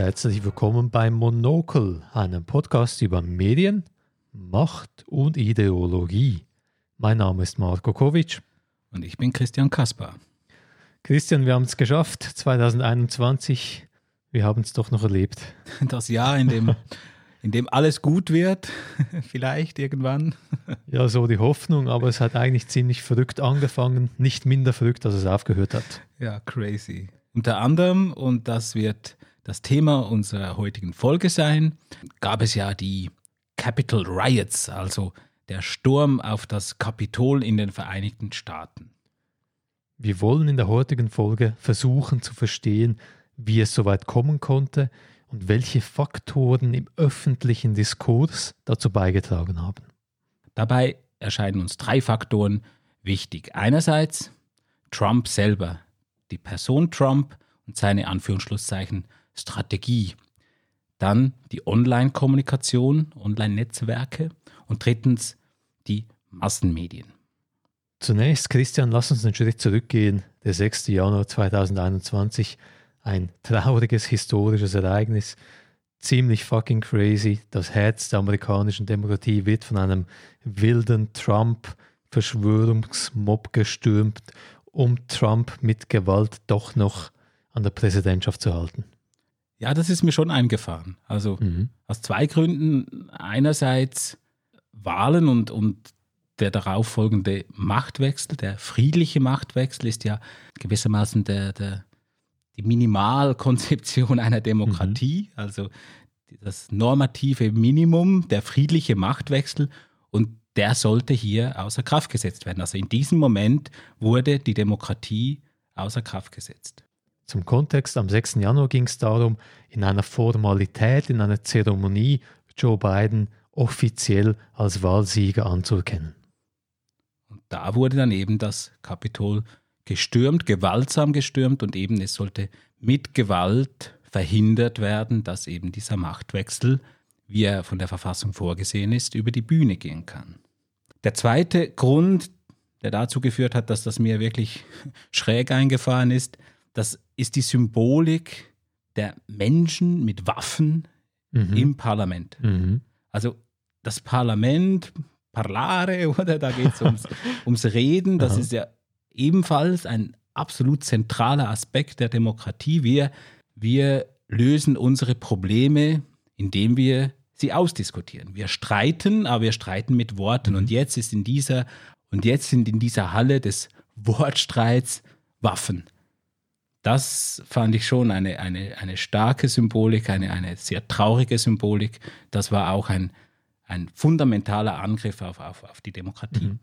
herzlich willkommen bei Monokel, einem Podcast über Medien, Macht und Ideologie. Mein Name ist Marko Kovic. Und ich bin Christian Kaspar. Christian, wir haben es geschafft, 2021. Wir haben es doch noch erlebt. Das Jahr, in dem, in dem alles gut wird, vielleicht irgendwann. Ja, so die Hoffnung, aber es hat eigentlich ziemlich verrückt angefangen, nicht minder verrückt, als es aufgehört hat. Ja, crazy. Unter anderem, und das wird das Thema unserer heutigen Folge sein, gab es ja die Capitol Riots, also der Sturm auf das Kapitol in den Vereinigten Staaten. Wir wollen in der heutigen Folge versuchen zu verstehen, wie es so weit kommen konnte und welche Faktoren im öffentlichen Diskurs dazu beigetragen haben. Dabei erscheinen uns drei Faktoren wichtig. Einerseits Trump selber, die Person Trump und seine Anführungsschlusszeichen Strategie. Dann die Online-Kommunikation, Online-Netzwerke und drittens die Massenmedien. Zunächst, Christian, lass uns einen Schritt zurückgehen. Der 6. Januar 2021, ein trauriges historisches Ereignis, ziemlich fucking crazy. Das Herz der amerikanischen Demokratie wird von einem wilden Trump-Verschwörungsmob gestürmt, um Trump mit Gewalt doch noch an der Präsidentschaft zu halten. Ja, das ist mir schon eingefahren. Also mhm. aus zwei Gründen. Einerseits Wahlen und, und der darauffolgende Machtwechsel, der friedliche Machtwechsel ist ja gewissermaßen der, der, die Minimalkonzeption einer Demokratie, mhm. also das normative Minimum, der friedliche Machtwechsel und der sollte hier außer Kraft gesetzt werden. Also in diesem Moment wurde die Demokratie außer Kraft gesetzt. Zum Kontext, am 6. Januar ging es darum, in einer Formalität, in einer Zeremonie Joe Biden offiziell als Wahlsieger anzuerkennen. Und da wurde dann eben das Kapitol gestürmt, gewaltsam gestürmt und eben es sollte mit Gewalt verhindert werden, dass eben dieser Machtwechsel, wie er von der Verfassung vorgesehen ist, über die Bühne gehen kann. Der zweite Grund, der dazu geführt hat, dass das mir wirklich schräg eingefahren ist, das ist die Symbolik der Menschen mit Waffen mhm. im Parlament. Mhm. Also das Parlament, Parlare, oder da geht es ums, ums Reden, das Aha. ist ja ebenfalls ein absolut zentraler Aspekt der Demokratie. Wir, wir lösen unsere Probleme, indem wir sie ausdiskutieren. Wir streiten, aber wir streiten mit Worten. Und jetzt ist in dieser, und jetzt sind in dieser Halle des Wortstreits Waffen. Das fand ich schon eine, eine, eine starke Symbolik, eine, eine sehr traurige Symbolik. Das war auch ein, ein fundamentaler Angriff auf, auf, auf die Demokratie. Mhm.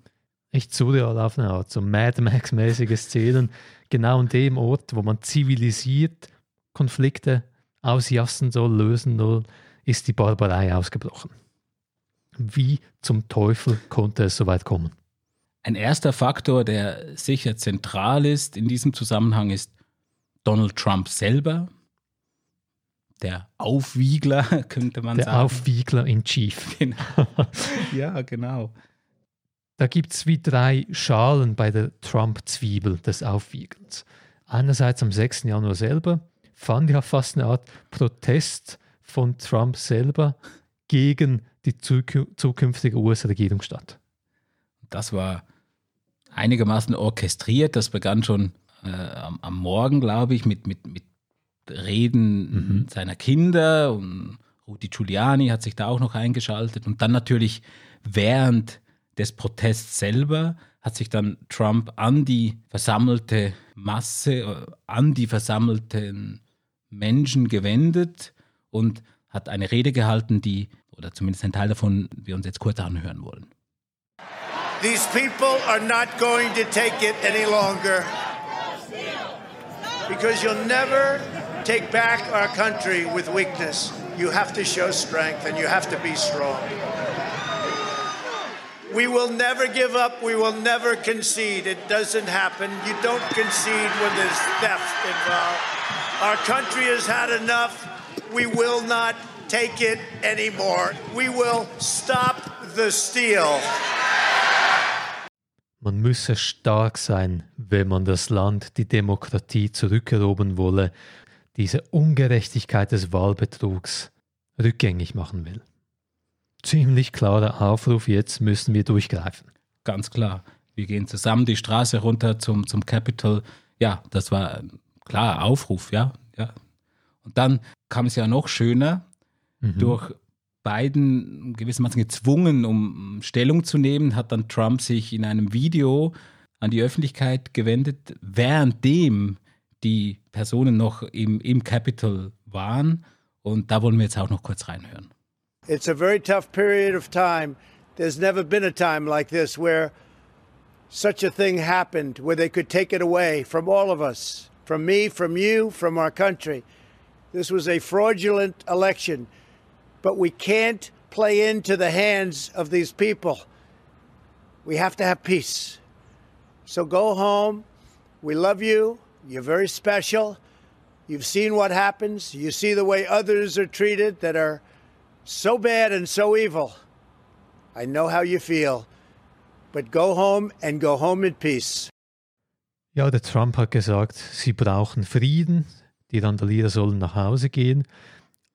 Echt surreal auf eine Art, so Mad Max-mäßige Szenen, genau an dem Ort, wo man zivilisiert Konflikte ausjassen soll, lösen soll, ist die Barbarei ausgebrochen. Wie zum Teufel konnte es so weit kommen? Ein erster Faktor, der sicher zentral ist in diesem Zusammenhang, ist Donald Trump selber, der Aufwiegler, könnte man der sagen. Der Aufwiegler in Chief. Genau. ja, genau. Da gibt es wie drei Schalen bei der Trump-Zwiebel des Aufwiegelns. Einerseits am 6. Januar selber fand ja fast eine Art Protest von Trump selber gegen die zukünftige US-Regierung statt. Das war einigermaßen orchestriert. Das begann schon äh, am, am, Morgen, glaube ich, mit, mit, mit Reden mhm. seiner Kinder und Rudy Giuliani hat sich da auch noch eingeschaltet und dann natürlich während des Protests selber hat sich dann Trump an die versammelte Masse, äh, an die versammelten Menschen gewendet und hat eine Rede gehalten, die, oder zumindest ein Teil davon, wir uns jetzt kurz anhören wollen. These people are not going to take it any longer. Because you'll never take back our country with weakness. You have to show strength and you have to be strong. We will never give up. We will never concede. It doesn't happen. You don't concede when there's theft involved. Our country has had enough. We will not take it anymore. We will stop the steal. Man müsse stark sein, wenn man das Land, die Demokratie zurückerobern wolle. diese Ungerechtigkeit des Wahlbetrugs rückgängig machen will. Ziemlich klarer Aufruf, jetzt müssen wir durchgreifen. Ganz klar. Wir gehen zusammen die Straße runter zum, zum Capitol. Ja, das war ein klarer Aufruf, ja. ja. Und dann kam es ja noch schöner, mhm. durch Biden gewissermaßen gezwungen, um Stellung zu nehmen, hat dann Trump sich in einem Video an die Öffentlichkeit gewendet, währenddem die Personen noch im, im Capitol waren. Und da wollen wir jetzt auch noch kurz reinhören. It's a very tough period of time. There's never been a time like this where such a thing happened, where they could take it away from all of us, from me, from you, from our country. This was a fraudulent election, but we can't play into the hands of these people. We have to have peace. So go home. We love you. You're very special. You've seen what happens. You see the way others are treated that are so bad and so evil. I know how you feel. But go home and go home in peace. Ja, der Trump hat gesagt, sie brauchen Frieden. Die Randalierer sollen nach Hause gehen.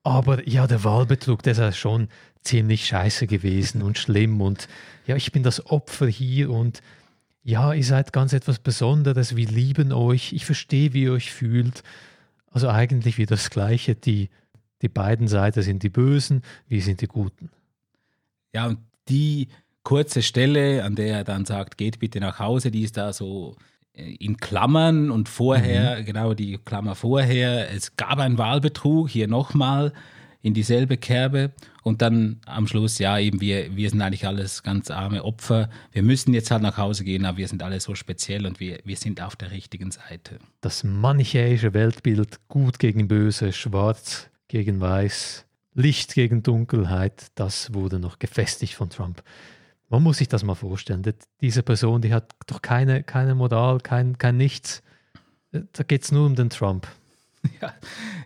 Aber ja, der Wahlbetrug, der ist ja schon ziemlich scheiße gewesen und schlimm. Und ja, ich bin das Opfer hier und ja, ihr seid ganz etwas Besonderes, wir lieben euch, ich verstehe, wie ihr euch fühlt. Also eigentlich wie das Gleiche, die, die beiden Seiten sind die Bösen, wir sind die Guten. Ja, und die kurze Stelle, an der er dann sagt, geht bitte nach Hause, die ist da so in Klammern und vorher, mhm. genau die Klammer vorher, es gab einen Wahlbetrug, hier nochmal in dieselbe Kerbe und dann am Schluss, ja, eben wir, wir sind eigentlich alles ganz arme Opfer. Wir müssen jetzt halt nach Hause gehen, aber wir sind alle so speziell und wir, wir sind auf der richtigen Seite. Das manichäische Weltbild, gut gegen böse, schwarz gegen weiß, Licht gegen Dunkelheit, das wurde noch gefestigt von Trump. Man muss sich das mal vorstellen. Diese Person, die hat doch keine, keine Moral, kein, kein Nichts. Da geht es nur um den Trump. Ja,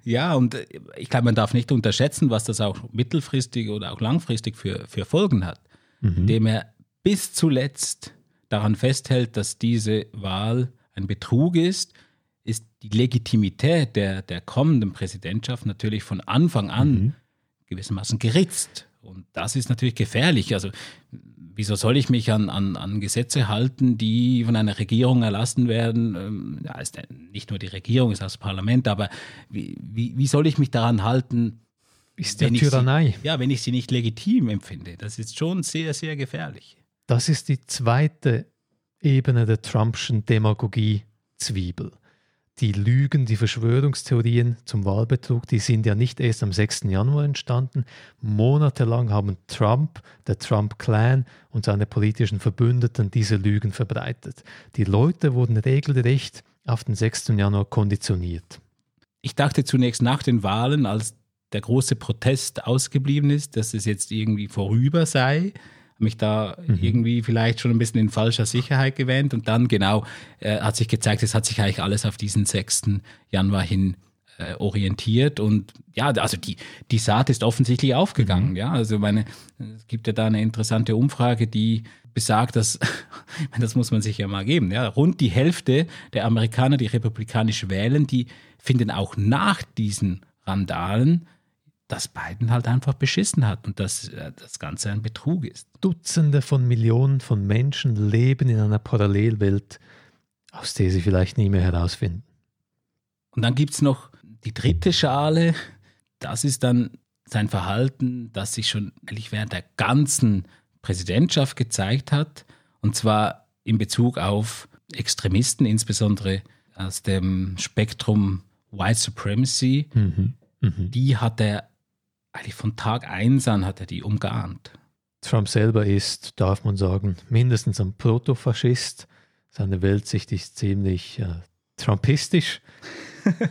ja, und äh, ich glaube, man darf nicht unterschätzen, was das auch mittelfristig oder auch langfristig für, für Folgen hat, mhm. indem er bis zuletzt daran festhält, dass diese Wahl ein Betrug ist, ist die Legitimität der, der kommenden Präsidentschaft natürlich von Anfang an mhm. gewissermaßen geritzt. Und das ist natürlich gefährlich. Also wieso soll ich mich an, an, an Gesetze halten, die von einer Regierung erlassen werden? Ähm, ja, ist nicht nur die Regierung, ist auch das Parlament, aber wie, wie, wie soll ich mich daran halten? Ist der Tyrannei. Sie, ja, wenn ich sie nicht legitim empfinde. Das ist schon sehr, sehr gefährlich. Das ist die zweite Ebene der Trumpschen Demagogie-Zwiebel die Lügen, die Verschwörungstheorien zum Wahlbetrug, die sind ja nicht erst am 6. Januar entstanden. Monatelang haben Trump, der Trump-Clan und seine politischen Verbündeten diese Lügen verbreitet. Die Leute wurden regelrecht auf den 6. Januar konditioniert. Ich dachte zunächst nach den Wahlen, als der große Protest ausgeblieben ist, dass es jetzt irgendwie vorüber sei mich da mhm. irgendwie vielleicht schon ein bisschen in falscher Sicherheit gewähnt. Und dann genau äh, hat sich gezeigt, es hat sich eigentlich alles auf diesen 6. Januar hin äh, orientiert. Und ja, also die, die Saat ist offensichtlich aufgegangen. Mhm. Ja, also meine, es gibt ja da eine interessante Umfrage, die besagt, dass, das muss man sich ja mal geben, ja, rund die Hälfte der Amerikaner, die republikanisch wählen, die finden auch nach diesen Randalen dass Biden halt einfach beschissen hat und dass äh, das Ganze ein Betrug ist. Dutzende von Millionen von Menschen leben in einer Parallelwelt, aus der sie vielleicht nie mehr herausfinden. Und dann gibt es noch die dritte Schale, das ist dann sein Verhalten, das sich schon eigentlich während der ganzen Präsidentschaft gezeigt hat, und zwar in Bezug auf Extremisten, insbesondere aus dem Spektrum White Supremacy. Mhm. Mhm. Die hat er eigentlich von Tag 1 an hat er die umgarnt. Trump selber ist, darf man sagen, mindestens ein Protofaschist. Seine Weltsicht ist ziemlich äh, trumpistisch.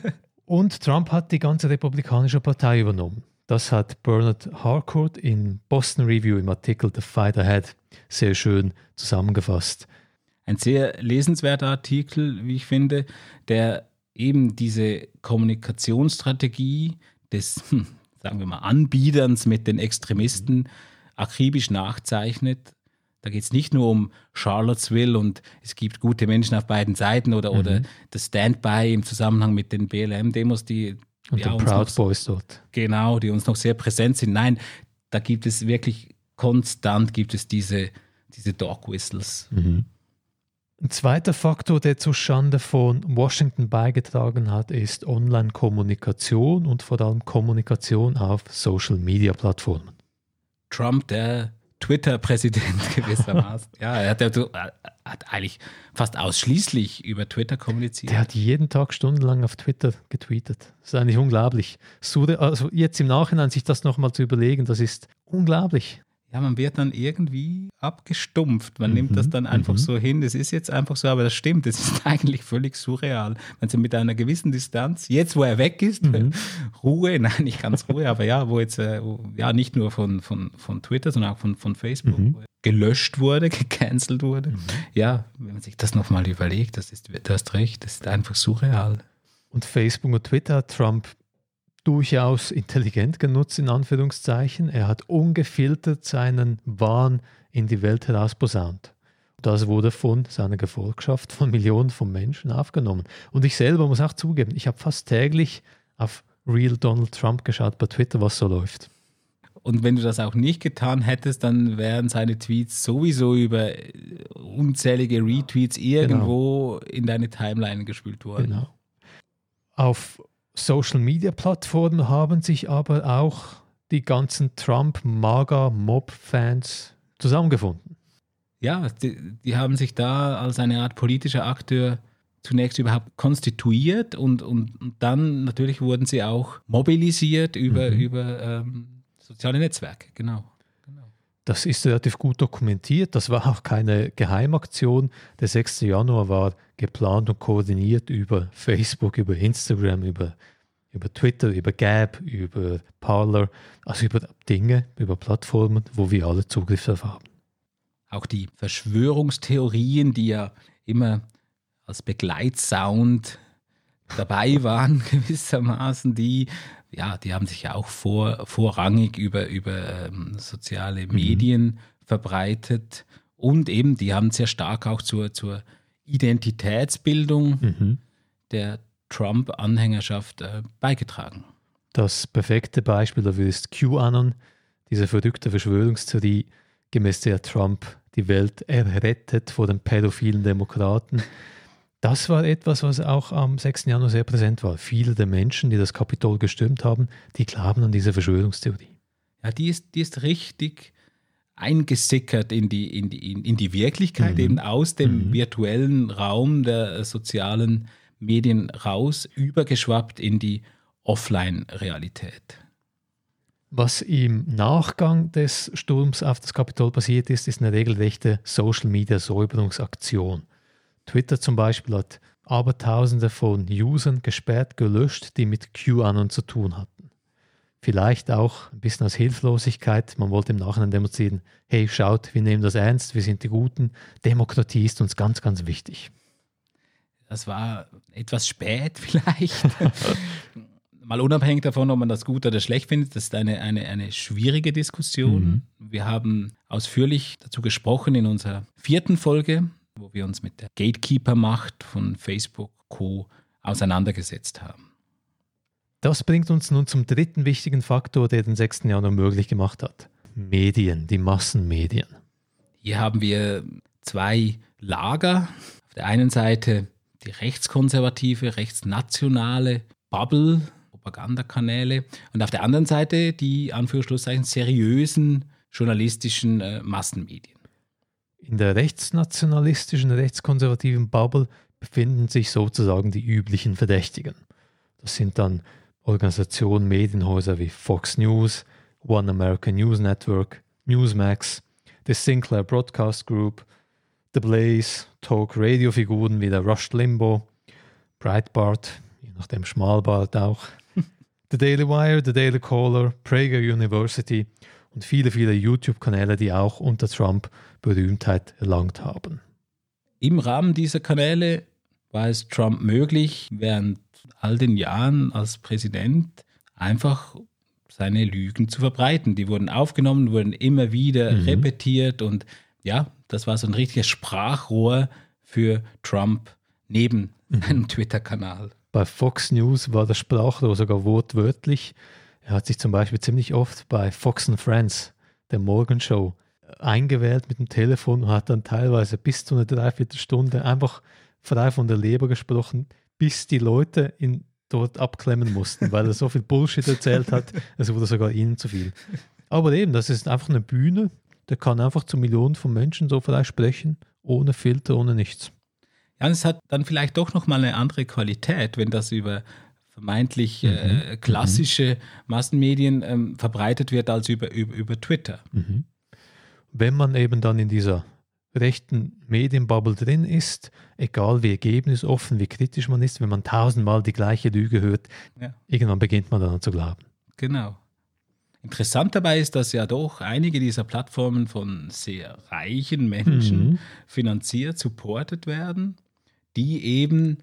Und Trump hat die ganze Republikanische Partei übernommen. Das hat Bernard Harcourt in Boston Review im Artikel The Fight Ahead sehr schön zusammengefasst. Ein sehr lesenswerter Artikel, wie ich finde, der eben diese Kommunikationsstrategie des hm, sagen wir mal, Anbieterns mit den Extremisten akribisch nachzeichnet. Da geht es nicht nur um Charlottesville und es gibt gute Menschen auf beiden Seiten oder, mhm. oder das Standby im Zusammenhang mit den BLM-Demos, die Und ja, die Proud noch- Boys dort. Genau, die uns noch sehr präsent sind. Nein, da gibt es wirklich konstant gibt es diese, diese Dog Whistles. Ein zweiter Faktor, der zur Schande von Washington beigetragen hat, ist Online-Kommunikation und vor allem Kommunikation auf Social-Media-Plattformen. Trump, der Twitter-Präsident gewissermaßen. ja, er hat, er hat eigentlich fast ausschließlich über Twitter kommuniziert. Der hat jeden Tag stundenlang auf Twitter getweetet. Das ist eigentlich unglaublich. Also jetzt im Nachhinein sich das nochmal zu überlegen, das ist unglaublich. Ja, man wird dann irgendwie abgestumpft. Man nimmt das dann einfach so hin. Das ist jetzt einfach so, aber das stimmt. Das ist eigentlich völlig surreal. Wenn sie mit einer gewissen Distanz, jetzt wo er weg ist, Ruhe, nein, nicht ganz Ruhe, aber ja, wo jetzt, äh, ja, nicht nur von, von, von Twitter, sondern auch von, von Facebook, er gelöscht wurde, gecancelt wurde. Ja, wenn man sich das nochmal überlegt, das ist, du hast recht, das ist einfach surreal. Und Facebook und Twitter Trump durchaus intelligent genutzt, in Anführungszeichen. Er hat ungefiltert seinen Wahn in die Welt herausposaunt. Das wurde von seiner Gefolgschaft, von Millionen von Menschen aufgenommen. Und ich selber muss auch zugeben, ich habe fast täglich auf Real Donald Trump geschaut bei Twitter, was so läuft. Und wenn du das auch nicht getan hättest, dann wären seine Tweets sowieso über äh, unzählige Retweets irgendwo in deine Timeline gespült worden. Genau. Auf Social Media Plattformen haben sich aber auch die ganzen Trump-Maga-Mob-Fans zusammengefunden. Ja, die, die haben sich da als eine Art politischer Akteur zunächst überhaupt konstituiert und, und, und dann natürlich wurden sie auch mobilisiert über, über ähm, soziale Netzwerke, genau. Das ist relativ gut dokumentiert. Das war auch keine Geheimaktion. Der 6. Januar war geplant und koordiniert über Facebook, über Instagram, über, über Twitter, über Gab, über Parler, also über Dinge, über Plattformen, wo wir alle Zugriff darauf haben. Auch die Verschwörungstheorien, die ja immer als Begleitsound dabei waren, gewissermaßen, die, ja, die haben sich ja auch vor, vorrangig über, über ähm, soziale Medien verbreitet und eben, die haben sehr stark auch zur, zur Identitätsbildung der Trump-Anhängerschaft äh, beigetragen. Das perfekte Beispiel dafür ist QAnon, diese verrückte Verschwörungstheorie, gemäß der Trump die Welt errettet vor den pädophilen Demokraten. Das war etwas, was auch am 6. Januar sehr präsent war. Viele der Menschen, die das Kapitol gestürmt haben, die glauben an diese Verschwörungstheorie. Ja, die ist, die ist richtig eingesickert in die, in die, in, die Wirklichkeit, eben aus dem virtuellen Raum der äh, sozialen Medien raus, übergeschwappt in die Offline-Realität. Was im Nachgang des Sturms auf das Kapitol passiert ist, ist eine regelrechte Social-Media-Säuberungsaktion. Twitter zum Beispiel hat Abertausende von Usern gesperrt, gelöscht, die mit QAnon zu tun hatten. Vielleicht auch ein bisschen aus Hilflosigkeit. Man wollte im Nachhinein demonstrieren, hey, schaut, wir nehmen das ernst, wir sind die Guten. Demokratie ist uns ganz, ganz wichtig. Das war etwas spät vielleicht. Mal unabhängig davon, ob man das gut oder schlecht findet, das ist eine, eine, eine schwierige Diskussion. Wir haben ausführlich dazu gesprochen in unserer vierten Folge, wo wir uns mit der Gatekeeper-Macht von Facebook Co. auseinandergesetzt haben. Das bringt uns nun zum dritten wichtigen Faktor, der den 6. Januar möglich gemacht hat. Medien, die Massenmedien. Hier haben wir zwei Lager. Auf der einen Seite die rechtskonservative, rechtsnationale Bubble, Propagandakanäle und auf der anderen Seite die Anführungsschlusszeichen seriösen journalistischen äh, Massenmedien. In der rechtsnationalistischen, rechtskonservativen Bubble befinden sich sozusagen die üblichen Verdächtigen. Das sind dann Organisationen, Medienhäuser wie Fox News, One American News Network, Newsmax, the Sinclair Broadcast Group, The Blaze, Talk-Radio-Figuren wie der Rush Limbo, Breitbart, je nachdem Schmalbart auch, The Daily Wire, The Daily Caller, Prager University und viele, viele YouTube-Kanäle, die auch unter Trump Berühmtheit erlangt haben. Im Rahmen dieser Kanäle war es Trump möglich, während all den Jahren als Präsident einfach seine Lügen zu verbreiten. Die wurden aufgenommen, wurden immer wieder repetiert und ja, das war so ein richtiges Sprachrohr für Trump neben einem Twitter-Kanal. Bei Fox News war das Sprachrohr sogar wortwörtlich. Er hat sich zum Beispiel ziemlich oft bei Fox and Friends, der Morgenshow, eingewählt mit dem Telefon und hat dann teilweise bis zu einer Dreiviertelstunde einfach frei von der Leber gesprochen, bis die Leute ihn dort abklemmen mussten, weil er so viel Bullshit erzählt hat, es wurde sogar ihnen zu viel. Aber eben, das ist einfach eine Bühne, der kann einfach zu Millionen von Menschen so frei sprechen, ohne Filter, ohne nichts. Ja, und es hat dann vielleicht doch nochmal eine andere Qualität, wenn das über vermeintlich äh, mhm. äh, klassische Massenmedien ähm, verbreitet wird als über, über, über Twitter. Mhm. Wenn man eben dann in dieser rechten Medienbubble drin ist, egal wie ergebnisoffen, wie kritisch man ist, wenn man tausendmal die gleiche Lüge hört, ja. irgendwann beginnt man dann zu glauben. Genau. Interessant dabei ist, dass ja doch einige dieser Plattformen von sehr reichen Menschen mhm. finanziert, supportet werden, die eben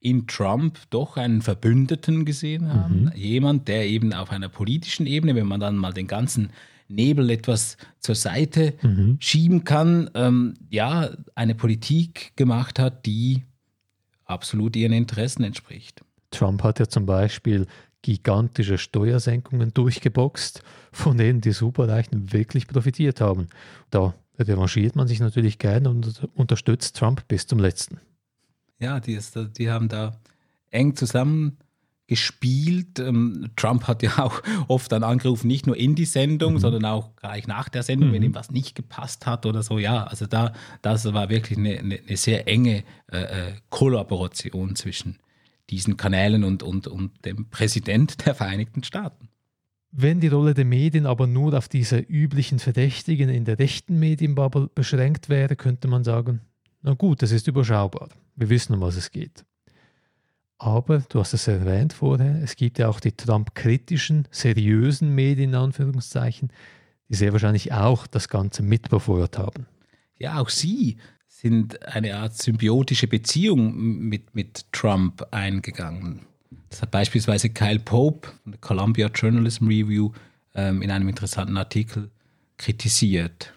in Trump doch einen Verbündeten gesehen haben. Mhm. Jemand, der eben auf einer politischen Ebene, wenn man dann mal den ganzen Nebel etwas zur Seite mhm. schieben kann, ähm, ja, eine Politik gemacht hat, die absolut ihren Interessen entspricht. Trump hat ja zum Beispiel gigantische Steuersenkungen durchgeboxt, von denen die Superreichen wirklich profitiert haben. Da revanchiert man sich natürlich gerne und unterstützt Trump bis zum letzten. Ja, die, ist, die haben da eng zusammen gespielt. Ähm, Trump hat ja auch oft dann angerufen, nicht nur in die Sendung, mhm. sondern auch gleich nach der Sendung, mhm. wenn ihm was nicht gepasst hat oder so. Ja, also da, das war wirklich eine, eine, sehr enge äh, äh, Kollaboration zwischen diesen Kanälen und, und, und dem Präsident der Vereinigten Staaten. Wenn die Rolle der Medien aber nur auf diese üblichen Verdächtigen in der rechten Medienbubble beschränkt wäre, könnte man sagen, na gut, das ist überschaubar. Wir wissen, um was es geht. Aber du hast es erwähnt vorher, es gibt ja auch die Trump-kritischen, seriösen Medien, in Anführungszeichen, die sehr wahrscheinlich auch das Ganze mitbefeuert haben. Ja, auch sie sind eine Art symbiotische Beziehung mit, mit Trump eingegangen. Das hat beispielsweise Kyle Pope von der Columbia Journalism Review ähm, in einem interessanten Artikel kritisiert.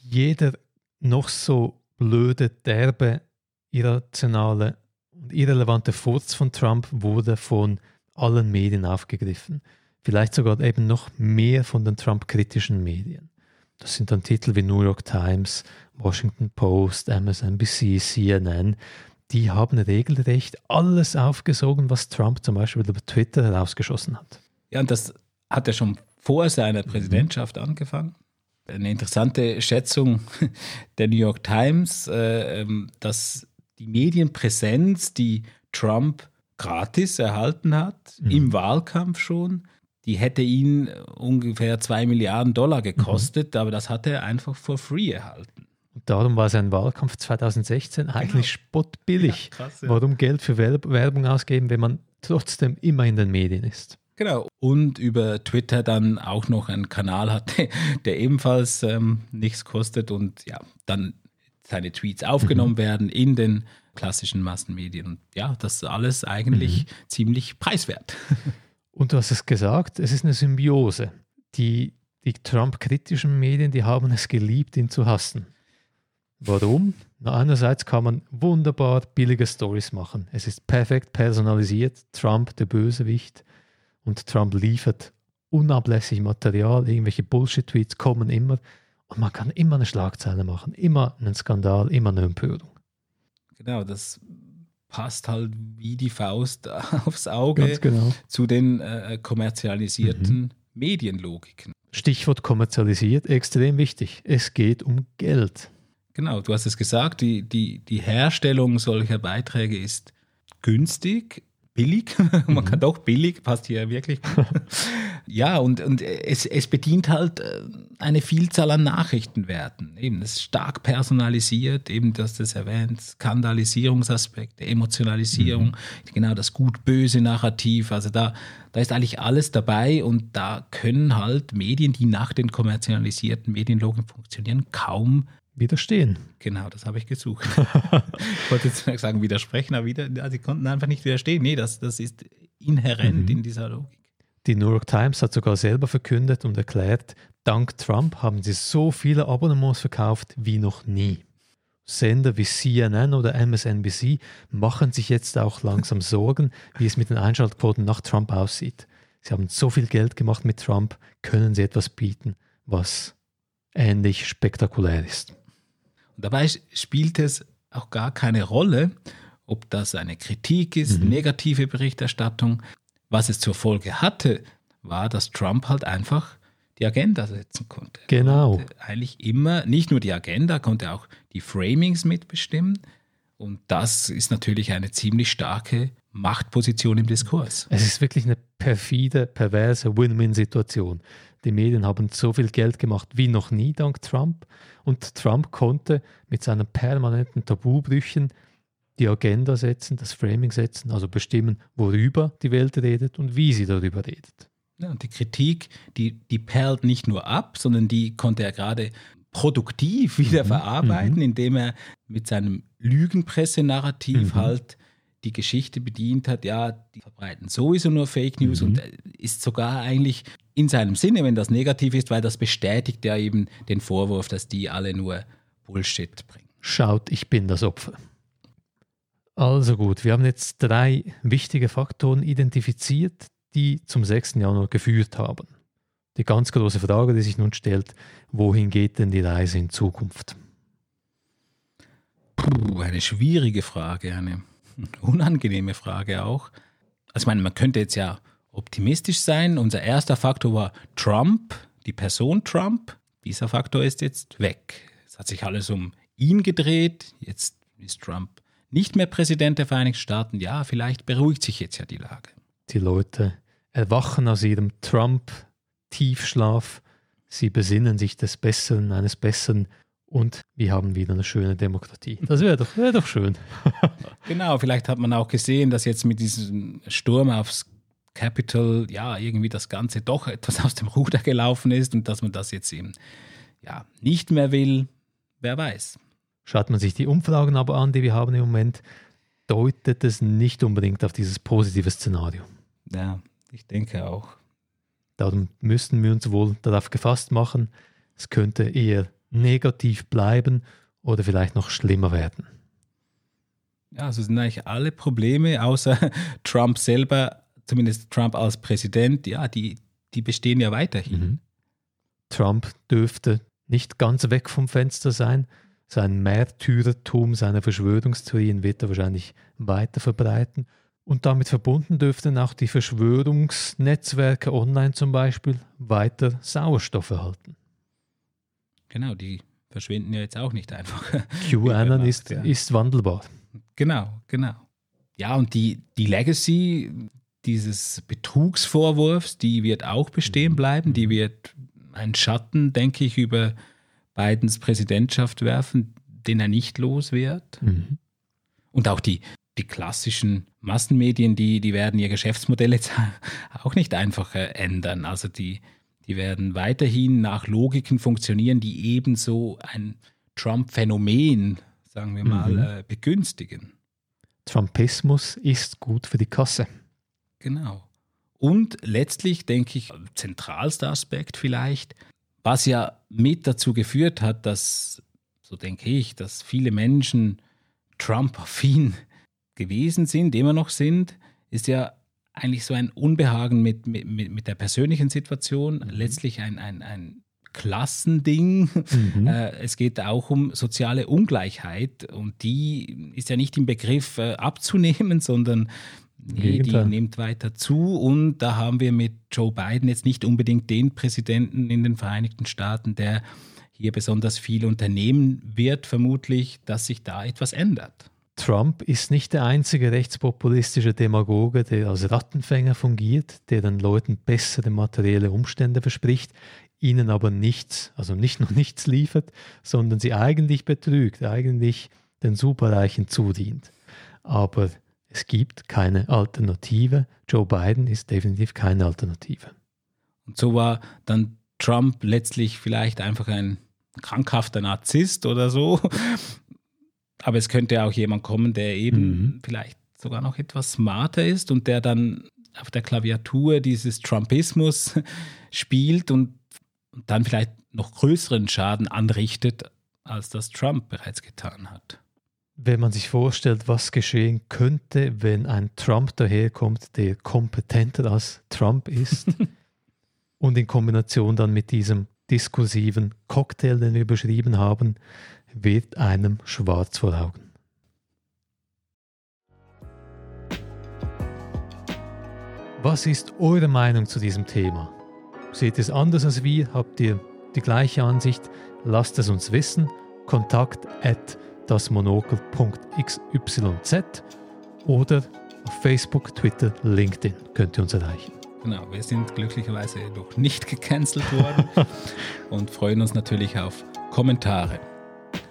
Jeder noch so blöde, derbe, irrationale und irrelevante Furz von Trump wurde von allen Medien aufgegriffen. Vielleicht sogar eben noch mehr von den Trump-kritischen Medien. Das sind dann Titel wie New York Times, Washington Post, MSNBC, CNN. Die haben regelrecht alles aufgesogen, was Trump zum Beispiel über Twitter herausgeschossen hat. Ja, und das hat er schon vor seiner Präsidentschaft mhm. angefangen. Eine interessante Schätzung der New York Times, äh, ähm, dass die Medienpräsenz, die Trump gratis erhalten hat, mhm. im Wahlkampf schon, die hätte ihn ungefähr zwei Milliarden Dollar gekostet, mhm. aber das hat er einfach for free erhalten. darum war sein Wahlkampf 2016 eigentlich genau. spottbillig. Ja, krass, ja. Warum Geld für Werbung ausgeben, wenn man trotzdem immer in den Medien ist? Genau. Und über Twitter dann auch noch einen Kanal hatte, der ebenfalls ähm, nichts kostet und ja, dann seine Tweets aufgenommen mhm. werden in den klassischen Massenmedien. Und ja, das ist alles eigentlich mhm. ziemlich preiswert. Und du hast es gesagt, es ist eine Symbiose. Die, die Trump-kritischen Medien, die haben es geliebt, ihn zu hassen. Warum? Na, einerseits kann man wunderbar billige Stories machen. Es ist perfekt personalisiert. Trump, der Bösewicht. Und Trump liefert unablässig Material. Irgendwelche Bullshit-Tweets kommen immer. Und man kann immer eine Schlagzeile machen, immer einen Skandal, immer eine Empörung. Genau, das passt halt wie die Faust aufs Auge genau. zu den äh, kommerzialisierten mhm. Medienlogiken. Stichwort kommerzialisiert, extrem wichtig. Es geht um Geld. Genau, du hast es gesagt, die, die, die Herstellung solcher Beiträge ist günstig, billig. Man mhm. kann doch billig, passt hier wirklich. ja, und, und es, es bedient halt äh, eine Vielzahl an Nachrichtenwerten. Eben, es ist stark personalisiert, eben, du hast das erwähnt, Skandalisierungsaspekte, Emotionalisierung, mhm. genau das gut-böse Narrativ. Also da, da ist eigentlich alles dabei und da können halt Medien, die nach den kommerzialisierten Medienlogen funktionieren, kaum widerstehen. Genau, das habe ich gesucht. ich wollte jetzt sagen, widersprechen, aber wieder, ja, sie konnten einfach nicht widerstehen. Nee, das, das ist inhärent mhm. in dieser Logik. Die New York Times hat sogar selber verkündet und erklärt, dank Trump haben sie so viele Abonnements verkauft wie noch nie. Sender wie CNN oder MSNBC machen sich jetzt auch langsam Sorgen, wie es mit den Einschaltquoten nach Trump aussieht. Sie haben so viel Geld gemacht mit Trump, können sie etwas bieten, was ähnlich spektakulär ist. Dabei spielt es auch gar keine Rolle, ob das eine Kritik ist, mhm. negative Berichterstattung. Was es zur Folge hatte, war, dass Trump halt einfach die Agenda setzen konnte. Genau. eigentlich immer, nicht nur die Agenda, konnte auch die Framings mitbestimmen. Und das ist natürlich eine ziemlich starke Machtposition im Diskurs. Es ist wirklich eine perfide, perverse Win-Win-Situation. Die Medien haben so viel Geld gemacht wie noch nie dank Trump. Und Trump konnte mit seinen permanenten Tabubrüchen die Agenda setzen, das Framing setzen, also bestimmen, worüber die Welt redet und wie sie darüber redet. Ja, und die Kritik, die, die perlt nicht nur ab, sondern die konnte er gerade produktiv wieder mhm. verarbeiten, mhm. indem er mit seinem Lügenpresse-Narrativ mhm. halt die Geschichte bedient hat, ja, die verbreiten sowieso nur Fake News mhm. und ist sogar eigentlich in seinem Sinne, wenn das negativ ist, weil das bestätigt ja eben den Vorwurf, dass die alle nur Bullshit bringen. Schaut, ich bin das Opfer. Also gut, wir haben jetzt drei wichtige Faktoren identifiziert, die zum 6. Januar geführt haben. Die ganz große Frage, die sich nun stellt, wohin geht denn die Reise in Zukunft? Puh, eine schwierige Frage, eine unangenehme Frage auch. Also ich meine, man könnte jetzt ja optimistisch sein. Unser erster Faktor war Trump, die Person Trump. Dieser Faktor ist jetzt weg. Es hat sich alles um ihn gedreht. Jetzt ist Trump nicht mehr Präsident der Vereinigten Staaten. Ja, vielleicht beruhigt sich jetzt ja die Lage. Die Leute erwachen aus ihrem Trump-Tiefschlaf. Sie besinnen sich des Besseren, eines Besseren und wir haben wieder eine schöne Demokratie. Das wäre doch, wär doch schön. genau, vielleicht hat man auch gesehen, dass jetzt mit diesem Sturm aufs Capitol ja irgendwie das Ganze doch etwas aus dem Ruder gelaufen ist und dass man das jetzt eben ja nicht mehr will. Wer weiß. Schaut man sich die Umfragen aber an, die wir haben im Moment, deutet es nicht unbedingt auf dieses positive Szenario. Ja, ich denke auch. Darum müssten wir uns wohl darauf gefasst machen, es könnte eher negativ bleiben oder vielleicht noch schlimmer werden. Ja, also sind eigentlich alle Probleme, außer Trump selber, zumindest Trump als Präsident, ja, die, die bestehen ja weiterhin. Mhm. Trump dürfte nicht ganz weg vom Fenster sein. Sein Märtyrertum, seine Verschwörungstheorien wird er wahrscheinlich weiter verbreiten. Und damit verbunden dürften auch die Verschwörungsnetzwerke online zum Beispiel weiter Sauerstoff erhalten. Genau, die verschwinden ja jetzt auch nicht einfach. QAnon ist, ja. ist wandelbar. Genau, genau. Ja, und die, die Legacy dieses Betrugsvorwurfs, die wird auch bestehen mhm. bleiben. Die mhm. wird einen Schatten, denke ich, über Bidens Präsidentschaft werfen, den er nicht los wird. Mhm. Und auch die, die klassischen Massenmedien, die, die werden ihr Geschäftsmodell jetzt auch nicht einfach äh, ändern. Also die, die werden weiterhin nach Logiken funktionieren, die ebenso ein Trump-Phänomen, sagen wir mal, mhm. äh, begünstigen. Trumpismus ist gut für die Kasse. Genau. Und letztlich denke ich, zentralster Aspekt vielleicht, was ja mit dazu geführt hat, dass, so denke ich, dass viele Menschen Trump-affin gewesen sind, immer noch sind, ist ja eigentlich so ein Unbehagen mit, mit, mit der persönlichen Situation, mhm. letztlich ein, ein, ein Klassending. Mhm. Äh, es geht auch um soziale Ungleichheit und die ist ja nicht im Begriff äh, abzunehmen, sondern nee, die nimmt weiter zu. Und da haben wir mit Joe Biden jetzt nicht unbedingt den Präsidenten in den Vereinigten Staaten, der hier besonders viel unternehmen wird, vermutlich, dass sich da etwas ändert. Trump ist nicht der einzige rechtspopulistische Demagoge, der als Rattenfänger fungiert, der den Leuten bessere materielle Umstände verspricht, ihnen aber nichts, also nicht nur nichts liefert, sondern sie eigentlich betrügt, eigentlich den Superreichen zudient. Aber es gibt keine Alternative. Joe Biden ist definitiv keine Alternative. Und so war dann Trump letztlich vielleicht einfach ein krankhafter Narzisst oder so, aber es könnte auch jemand kommen, der eben mhm. vielleicht sogar noch etwas smarter ist und der dann auf der Klaviatur dieses Trumpismus spielt und dann vielleicht noch größeren Schaden anrichtet, als das Trump bereits getan hat. Wenn man sich vorstellt, was geschehen könnte, wenn ein Trump daherkommt, der kompetenter als Trump ist und in Kombination dann mit diesem diskursiven Cocktail, den wir beschrieben haben, wird einem schwarz vor Augen. Was ist eure Meinung zu diesem Thema? Seht es anders als wir? Habt ihr die gleiche Ansicht? Lasst es uns wissen. Kontakt at dasmonokel.xyz oder auf Facebook, Twitter, LinkedIn könnt ihr uns erreichen. Genau, wir sind glücklicherweise noch nicht gecancelt worden und freuen uns natürlich auf Kommentare.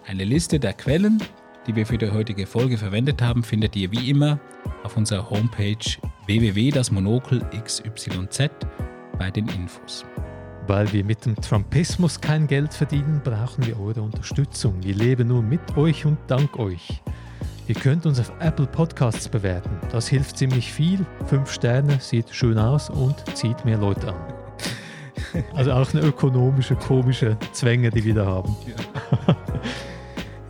Eine Liste der Quellen, die wir für die heutige Folge verwendet haben, findet ihr wie immer auf unserer Homepage www.dasmonokelxyz bei den Infos. Weil wir mit dem Trumpismus kein Geld verdienen, brauchen wir eure Unterstützung. Wir leben nur mit euch und dank euch. Ihr könnt uns auf Apple Podcasts bewerten. Das hilft ziemlich viel. Fünf Sterne sieht schön aus und zieht mehr Leute an. Also auch eine ökonomische, komische Zwänge, die wir da haben. Ja.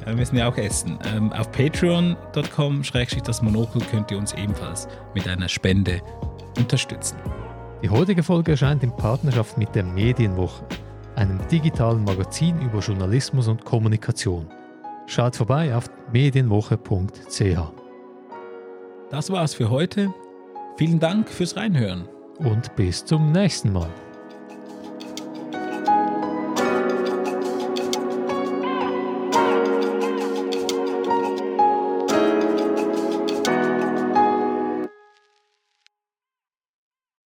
ja wir müssen ja auch essen. Ähm, auf patreon.com das Monokel könnt ihr uns ebenfalls mit einer Spende unterstützen. Die heutige Folge erscheint in Partnerschaft mit der Medienwoche, einem digitalen Magazin über Journalismus und Kommunikation. Schaut vorbei auf medienwoche.ch. Das war's für heute. Vielen Dank fürs Reinhören. Und bis zum nächsten Mal.